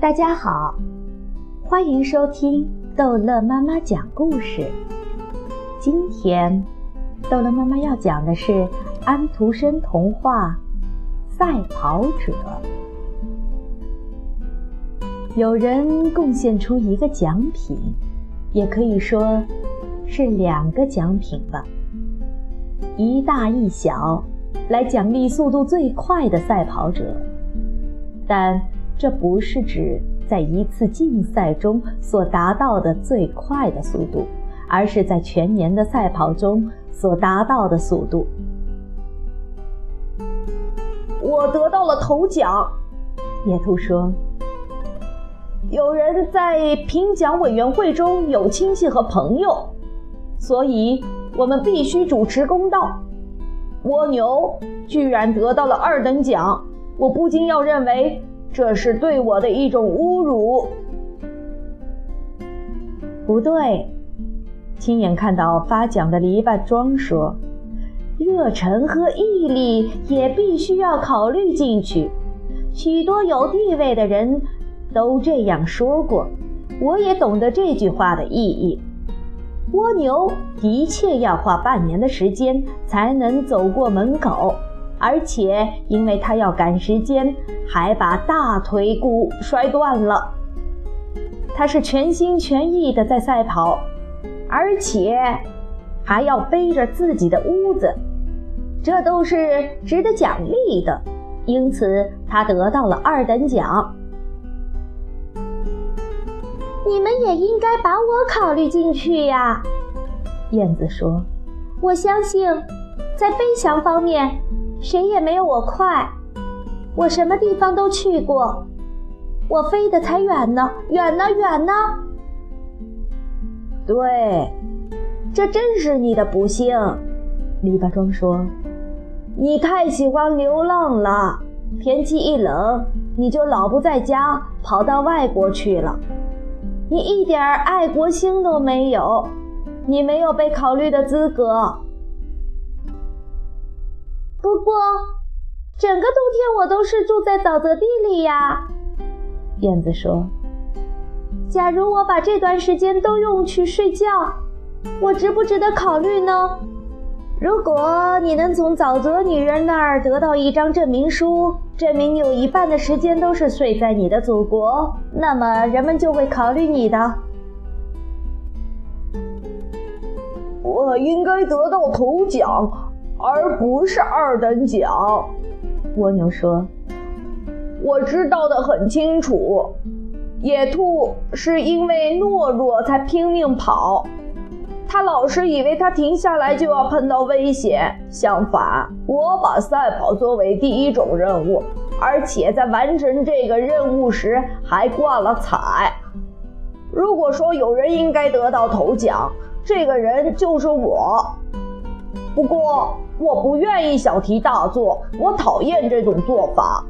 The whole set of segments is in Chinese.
大家好，欢迎收听逗乐妈妈讲故事。今天，逗乐妈妈要讲的是安徒生童话《赛跑者》。有人贡献出一个奖品，也可以说是两个奖品吧，一大一小，来奖励速度最快的赛跑者。但这不是指在一次竞赛中所达到的最快的速度，而是在全年的赛跑中所达到的速度。我得到了头奖，野兔说。有人在评奖委员会中有亲戚和朋友，所以我们必须主持公道。蜗牛居然得到了二等奖。我不禁要认为这是对我的一种侮辱。不对，亲眼看到发奖的篱笆桩说：“热忱和毅力也必须要考虑进去。许多有地位的人都这样说过，我也懂得这句话的意义。蜗牛的确要花半年的时间才能走过门口。”而且，因为他要赶时间，还把大腿骨摔断了。他是全心全意的在赛跑，而且还要背着自己的屋子，这都是值得奖励的。因此，他得到了二等奖。你们也应该把我考虑进去呀，燕子说：“我相信，在飞翔方面。”谁也没有我快，我什么地方都去过，我飞得才远呢，远呢，远呢。对，这真是你的不幸。篱笆桩说：“你太喜欢流浪了，天气一冷，你就老不在家，跑到外国去了。你一点爱国心都没有，你没有被考虑的资格。”不过，整个冬天我都是住在沼泽地里呀。燕子说：“假如我把这段时间都用去睡觉，我值不值得考虑呢？如果你能从沼泽女人那儿得到一张证明书，证明有一半的时间都是睡在你的祖国，那么人们就会考虑你的。我应该得到头奖。”而不是二等奖，蜗牛说：“我知道的很清楚，野兔是因为懦弱才拼命跑，他老是以为他停下来就要碰到危险。相反，我把赛跑作为第一种任务，而且在完成这个任务时还挂了彩。如果说有人应该得到头奖，这个人就是我。不过。”我不愿意小题大做，我讨厌这种做法。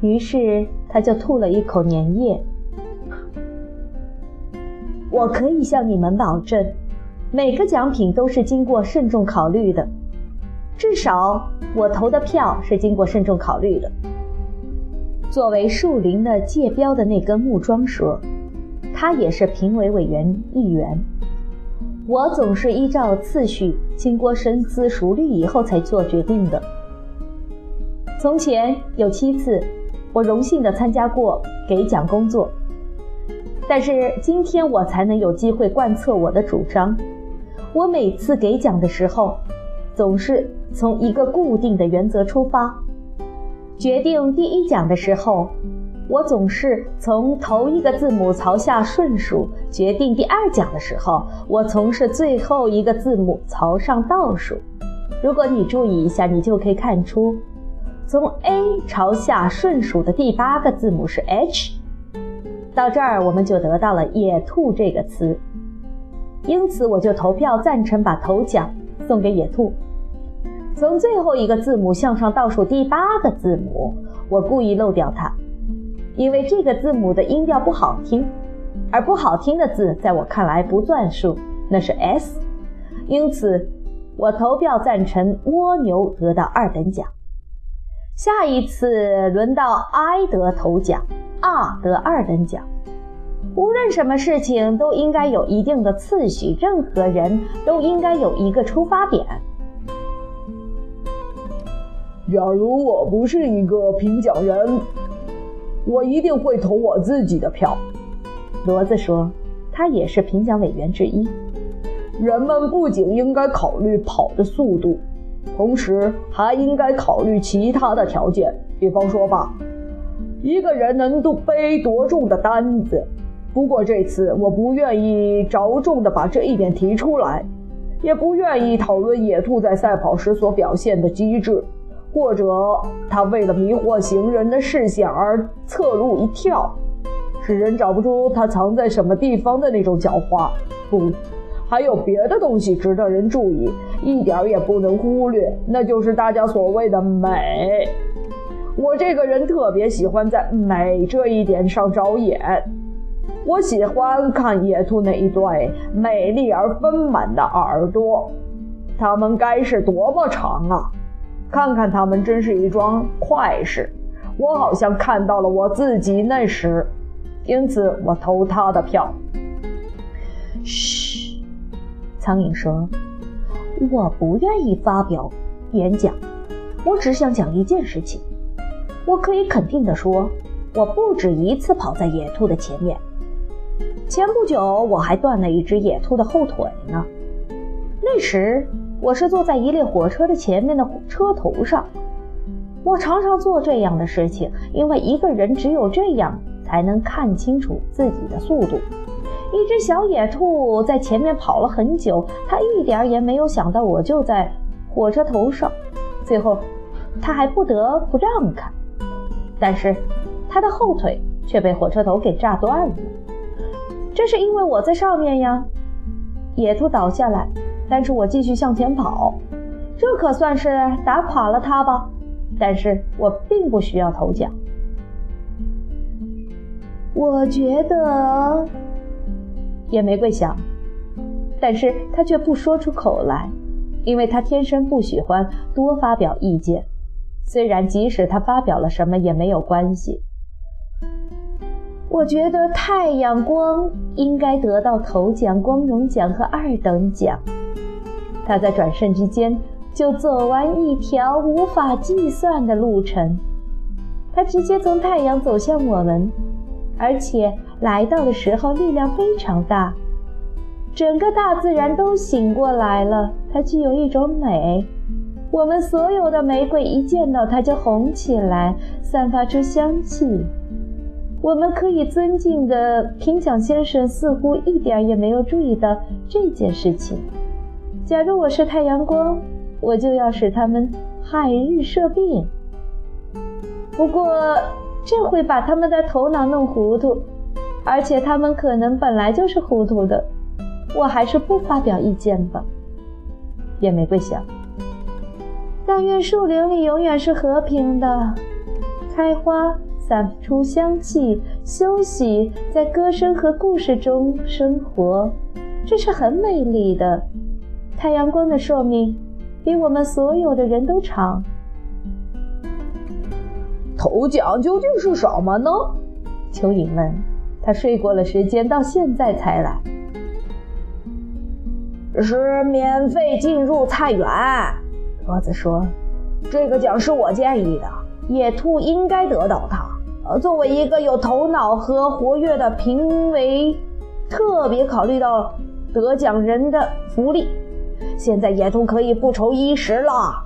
于是他就吐了一口粘液。我可以向你们保证，每个奖品都是经过慎重考虑的，至少我投的票是经过慎重考虑的。作为树林的界标的那根木桩说，他也是评委委员一员。我总是依照次序，经过深思熟虑以后才做决定的。从前有七次，我荣幸地参加过给奖工作，但是今天我才能有机会贯彻我的主张。我每次给奖的时候，总是从一个固定的原则出发。决定第一奖的时候。我总是从头一个字母朝下顺数决定第二奖的时候，我从是最后一个字母朝上倒数。如果你注意一下，你就可以看出，从 A 朝下顺数的第八个字母是 H。到这儿，我们就得到了“野兔”这个词，因此我就投票赞成把头奖送给野兔。从最后一个字母向上倒数第八个字母，我故意漏掉它。因为这个字母的音调不好听，而不好听的字在我看来不算数，那是 S，因此我投票赞成蜗牛得到二等奖。下一次轮到 I 得头奖 R 得二等奖。无论什么事情都应该有一定的次序，任何人都应该有一个出发点。假如我不是一个评奖人，我一定会投我自己的票。骡子说，他也是评奖委员之一。人们不仅应该考虑跑的速度，同时还应该考虑其他的条件。比方说吧，一个人能背多重的担子。不过这次我不愿意着重的把这一点提出来，也不愿意讨论野兔在赛跑时所表现的机智，或者他为了迷惑行人的视线而侧路一跳，使人找不出他藏在什么地方的那种狡猾。不。还有别的东西值得人注意，一点也不能忽略，那就是大家所谓的美。我这个人特别喜欢在美这一点上着眼。我喜欢看野兔那一对美丽而丰满的耳朵，它们该是多么长啊！看看他们，真是一桩快事。我好像看到了我自己那时，因此我投他的票。嘘。苍蝇说：“我不愿意发表演讲，我只想讲一件事情。我可以肯定地说，我不止一次跑在野兔的前面。前不久我还断了一只野兔的后腿呢。那时我是坐在一列火车的前面的车头上。我常常做这样的事情，因为一个人只有这样才能看清楚自己的速度。”一只小野兔在前面跑了很久，它一点也没有想到我就在火车头上。最后，它还不得不让开，但是它的后腿却被火车头给炸断了。这是因为我在上面呀。野兔倒下来，但是我继续向前跑，这可算是打垮了他吧。但是我并不需要头奖。我觉得。野玫瑰想，但是他却不说出口来，因为他天生不喜欢多发表意见。虽然即使他发表了什么也没有关系。我觉得太阳光应该得到头奖、光荣奖和二等奖。他在转瞬之间就走完一条无法计算的路程。他直接从太阳走向我们。而且来到的时候力量非常大，整个大自然都醒过来了。它具有一种美，我们所有的玫瑰一见到它就红起来，散发出香气。我们可以尊敬的评奖先生似乎一点也没有注意到这件事情。假如我是太阳光，我就要使他们害日射病。不过。这会把他们的头脑弄糊涂，而且他们可能本来就是糊涂的。我还是不发表意见吧。野玫瑰想。但愿树林里永远是和平的，开花，散出香气，休息，在歌声和故事中生活，这是很美丽的。太阳光的寿命比我们所有的人都长。头奖究竟是什么呢？蚯蚓问。他睡过了时间，到现在才来。是免费进入菜园。骡子说：“这个奖是我建议的，野兔应该得到它。呃，作为一个有头脑和活跃的评委，特别考虑到得奖人的福利。现在野兔可以不愁衣食了。”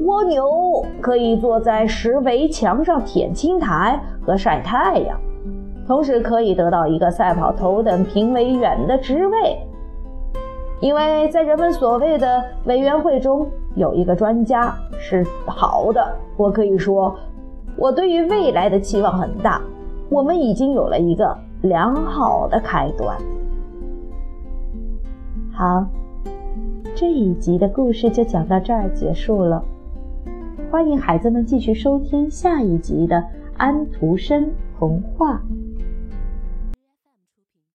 蜗牛可以坐在石围墙上舔青苔和晒太阳，同时可以得到一个赛跑头等评委员的职位。因为在人们所谓的委员会中有一个专家是好的，我可以说，我对于未来的期望很大。我们已经有了一个良好的开端。好，这一集的故事就讲到这儿结束了。欢迎孩子们继续收听下一集的安徒生童话。